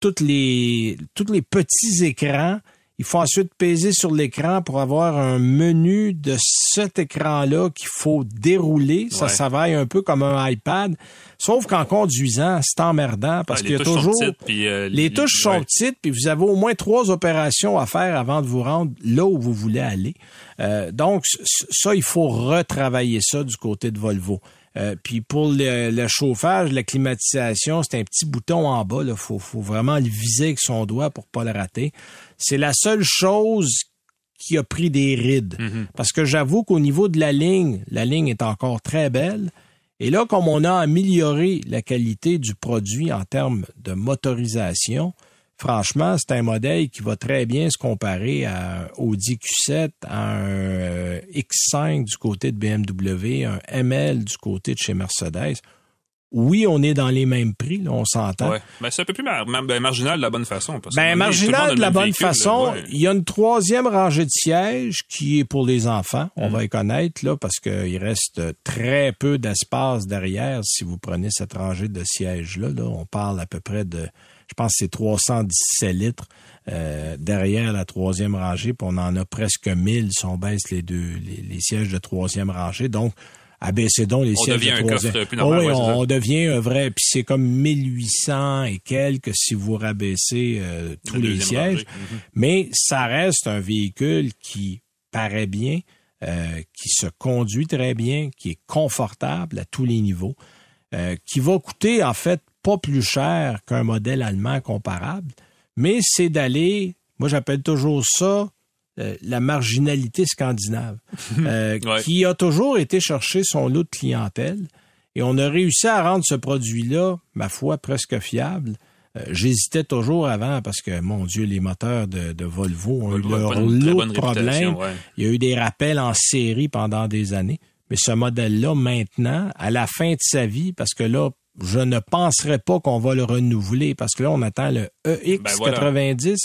toutes les, tous les petits écrans. Il faut ensuite peser sur l'écran pour avoir un menu de cet écran-là qu'il faut dérouler. Ça Ouais. s'availle un peu comme un iPad. Sauf qu'en conduisant, c'est emmerdant parce Ah, qu'il y a toujours... petites, puis, euh, les touches sont ouais. petites, puis vous avez au moins trois opérations à faire avant de vous rendre là où vous voulez aller. Euh, donc, ça, il faut retravailler ça du côté de Volvo. Euh, puis pour le, le chauffage, la climatisation, c'est un petit bouton en bas. Il faut, faut vraiment le viser avec son doigt pour pas le rater. C'est la seule chose qui a pris des rides. Parce que j'avoue qu'au niveau de la ligne, la ligne est encore très belle. Et là, comme on a amélioré la qualité du produit en termes de motorisation, franchement, c'est un modèle qui va très bien se comparer à un Audi Q7, à un euh, X5 du côté de BMW, un ML du côté de chez Mercedes. Oui, on est dans les mêmes prix, là, on s'entend. Ouais. Ben, c'est un peu plus mar- mar- ben, marginal de la bonne façon. parce Ben, marginal de la bonne véhicule, façon. là, ouais. Il y a une troisième rangée de sièges qui est pour les enfants. Mm. On va y connaître, là, parce qu'il reste très peu d'espace derrière si vous prenez cette rangée de sièges-là. Là. On parle à peu près de, je pense que c'est 317 litres euh, derrière la troisième rangée, puis on en a presque 1000 si on baisse les deux, les, les sièges de troisième rangée. Donc, abaissez donc les On sièges devient de un troisième. coffre plus normal, Oh oui, ouais, on, devient un vrai, puis c'est comme 1800 et quelques si vous rabaissez euh, tous les sièges. Mhm. Mais ça reste un véhicule qui paraît bien, euh, qui se conduit très bien, qui est confortable à tous les niveaux, euh, qui va coûter en fait pas plus cher qu'un modèle allemand comparable, mais c'est d'aller, moi j'appelle toujours ça euh, la marginalité scandinave, euh, Ouais. qui a toujours été chercher son lot de clientèle. Et on a réussi à rendre ce produit-là, ma foi, presque fiable. Euh, J'hésitais toujours avant parce que, mon Dieu, les moteurs de, de Volvo ont eu Volvo leur lot de problèmes. ouais. Il y a eu des rappels en série pendant des années. Mais ce modèle-là, maintenant, à la fin de sa vie, parce que là, je ne penserais pas qu'on va le renouveler, parce que là, on attend le EX90,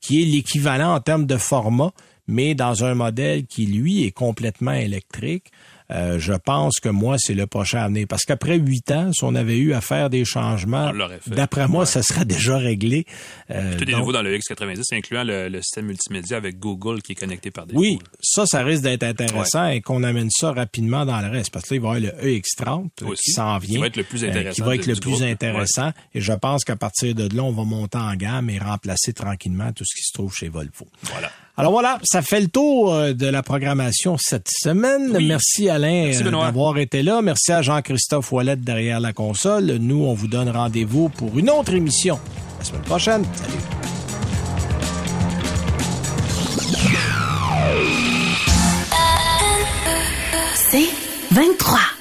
qui est l'équivalent en termes de format, mais dans un modèle qui, lui, est complètement électrique. Euh, je pense que moi, c'est le prochain à venir. Parce qu'après huit ans, si on avait eu à faire des changements, d'après moi, Ouais. ça serait déjà réglé. Euh, Tout est donc- nouveau dans le X90, incluant le, le système multimédia avec Google qui est connecté par des Oui, ça, ça risque d'être intéressant et qu'on amène ça rapidement dans le reste. Parce que là, il va y avoir le EX30 euh, Aussi, qui s'en vient. qui va être le plus euh, intéressant qui va être de- le du plus groupe. intéressant. Et je pense qu'à partir de là, on va monter en gamme et remplacer tranquillement tout ce qui se trouve chez Volvo. Voilà. Alors voilà, ça fait le tour euh, de la programmation cette semaine. Oui. Merci Alain euh, d'avoir été là. Merci à Jean-Christophe Ouellette derrière la console. Nous, on vous donne rendez-vous pour une autre émission la semaine prochaine. Salut. C'est 23.